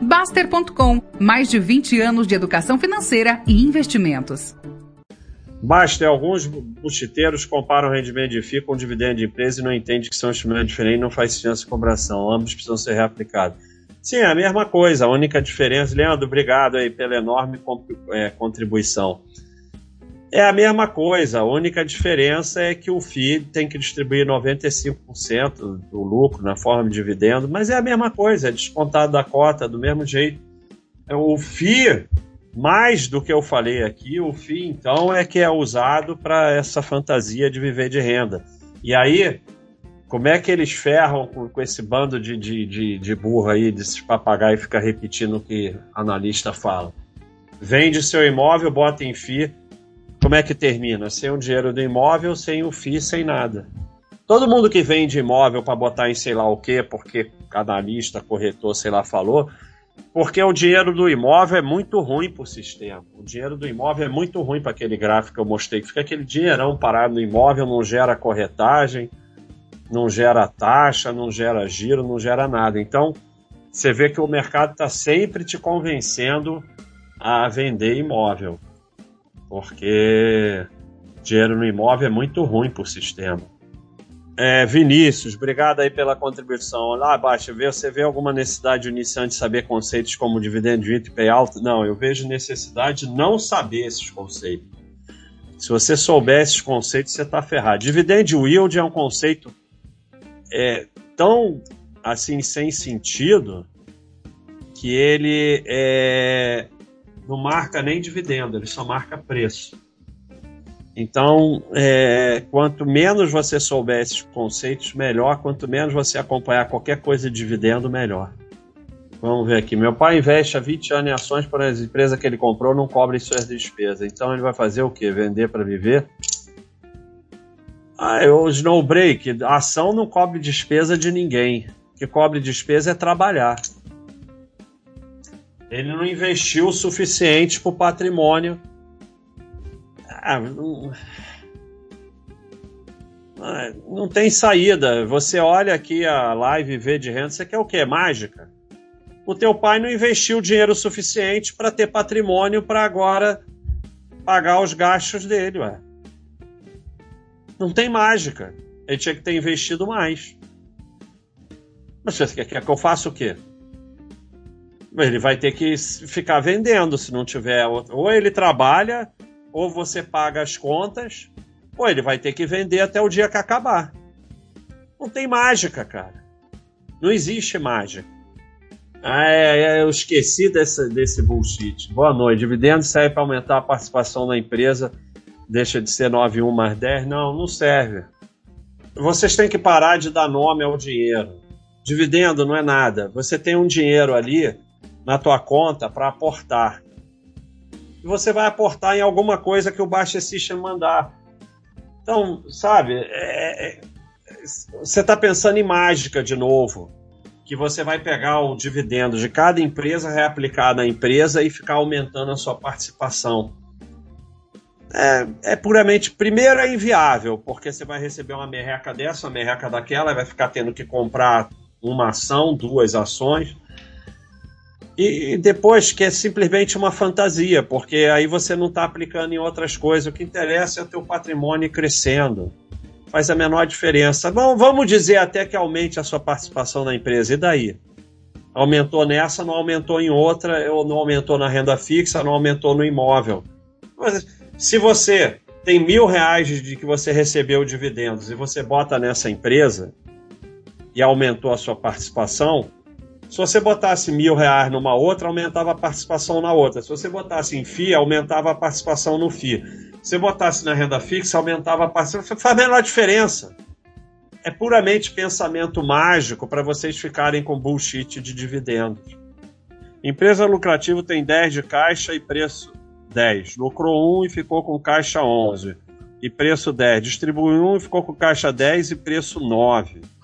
Baster.com, mais de 20 anos de educação financeira e investimentos. Baster, alguns buchiteiros comparam o rendimento de FII com o dividendo de empresa e não entendem que são instrumentos diferentes e não faz sentido essa comparação. Ambos precisam ser reaplicados. Sim, é a mesma coisa. A única diferença, Leandro, obrigado aí pela enorme é, contribuição. É a mesma coisa, a única diferença é que o FII tem que distribuir 95% do lucro na forma de dividendo, mas é a mesma coisa, é descontado da cota do mesmo jeito. O FII, mais do que eu falei aqui, o FII então é que é usado para essa fantasia de viver de renda. E aí, como é que eles ferram com, com esse bando de, de, de, de burro aí, desses papagaios ficar repetindo o que analista fala? Vende seu imóvel, bota em FII como é que termina? Sem o dinheiro do imóvel, sem o FII, sem nada. Todo mundo que vende imóvel para botar em sei lá o quê, porque analista, corretor, sei lá, falou, porque o dinheiro do imóvel é muito ruim para o sistema. O dinheiro do imóvel é muito ruim para aquele gráfico que eu mostrei, fica aquele dinheirão parado no imóvel, não gera corretagem, não gera taxa, não gera giro, não gera nada. Então, você vê que o mercado está sempre te convencendo a vender imóvel porque dinheiro no imóvel é muito ruim para o sistema. É, Vinícius, obrigado aí pela contribuição. Lá abaixo, você vê alguma necessidade de iniciante de saber conceitos como dividend yield e payout? Não, eu vejo necessidade de não saber esses conceitos. Se você souber esses conceitos, você está ferrado. Dividend yield é um conceito é, tão assim sem sentido que ele é, não marca nem dividendo, ele só marca preço. Então, é, quanto menos você souber esses conceitos, melhor. Quanto menos você acompanhar qualquer coisa de dividendo, melhor. Vamos ver aqui. Meu pai investe há 20 anos em ações para as empresas que ele comprou, não cobre suas despesas. Então ele vai fazer o quê? Vender para viver? Ah, o Snowbreak, a ação não cobre despesa de ninguém. O que cobre despesa é trabalhar. Ele não investiu o suficiente o patrimônio. Ah, não... Ah, não tem saída. Você olha aqui a live V de renda, você quer o quê? Mágica? O teu pai não investiu dinheiro suficiente para ter patrimônio para agora pagar os gastos dele, ué. Não tem mágica. Ele tinha que ter investido mais. Mas você quer que eu faça o quê? Ele vai ter que ficar vendendo se não tiver. Ou ele trabalha, ou você paga as contas, ou ele vai ter que vender até o dia que acabar. Não tem mágica, cara. Não existe mágica. Ah, é, é, eu esqueci desse, desse bullshit. Boa noite. Dividendo serve para aumentar a participação na empresa. Deixa de ser 9,1 mais 10? Não, não serve. Vocês têm que parar de dar nome ao dinheiro. Dividendo não é nada. Você tem um dinheiro ali na tua conta para aportar. E você vai aportar em alguma coisa que o Baixa System mandar. Então, sabe, é, é, você está pensando em mágica de novo. Que você vai pegar o dividendo de cada empresa, reaplicar na empresa e ficar aumentando a sua participação. É, é, puramente. Primeiro, é inviável, porque você vai receber uma merreca dessa, uma merreca daquela, vai ficar tendo que comprar uma ação, duas ações. E depois que é simplesmente uma fantasia, porque aí você não está aplicando em outras coisas. O que interessa é o teu patrimônio crescendo. Faz a menor diferença. Bom, vamos dizer até que aumente a sua participação na empresa. E daí? Aumentou nessa, não aumentou em outra, ou não aumentou na renda fixa, não aumentou no imóvel. Mas se você tem mil reais de que você recebeu dividendos e você bota nessa empresa e aumentou a sua participação, se você botasse mil reais numa outra, aumentava a participação na outra. Se você botasse em FII, aumentava a participação no FII. Se você botasse na renda fixa, aumentava a participação. Faz a menor diferença. É puramente pensamento mágico para vocês ficarem com bullshit de dividendos. Empresa lucrativa tem 10 de caixa e preço 10. Lucrou 1 e ficou com caixa 11. E preço 10. Distribuiu 1 e ficou com caixa 10 e preço 9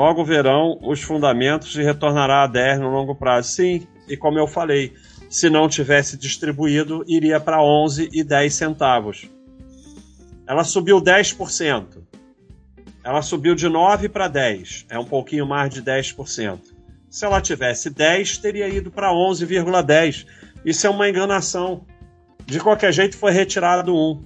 Logo verão os fundamentos e retornará a 10 no longo prazo. Sim, e como eu falei, se não tivesse distribuído, iria para 11 e 10 centavos. Ela subiu 10%. ela subiu de 9 para 10, é um pouquinho mais de 10%. Se ela tivesse 10, teria ido para 11,10. Isso é uma enganação. De qualquer jeito, foi retirado um.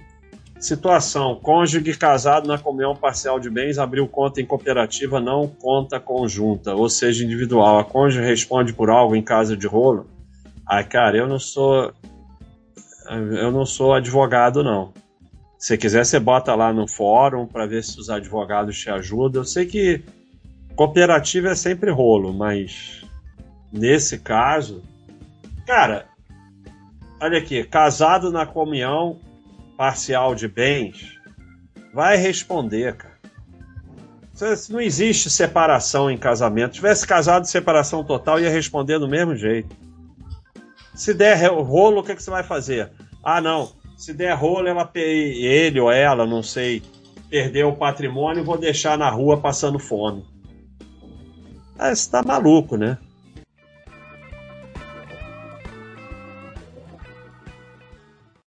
Situação: cônjuge casado na comunhão parcial de bens abriu conta em cooperativa, não conta conjunta, ou seja, individual. A cônjuge responde por algo em casa de rolo. Ai, cara, eu não sou. Eu não sou advogado, não. Se quiser, você bota lá no fórum para ver se os advogados te ajudam. Eu sei que cooperativa é sempre rolo, mas nesse caso, cara, olha aqui, casado na comunhão parcial de bens, vai responder, cara. Não existe separação em casamento. Se tivesse casado separação total, ia responder do mesmo jeito. Se der rolo, o que, que você vai fazer? Ah, não. Se der rolo, ela, ele ou ela, não sei, perdeu o patrimônio, vou deixar na rua passando fome. Ah, você tá maluco, né?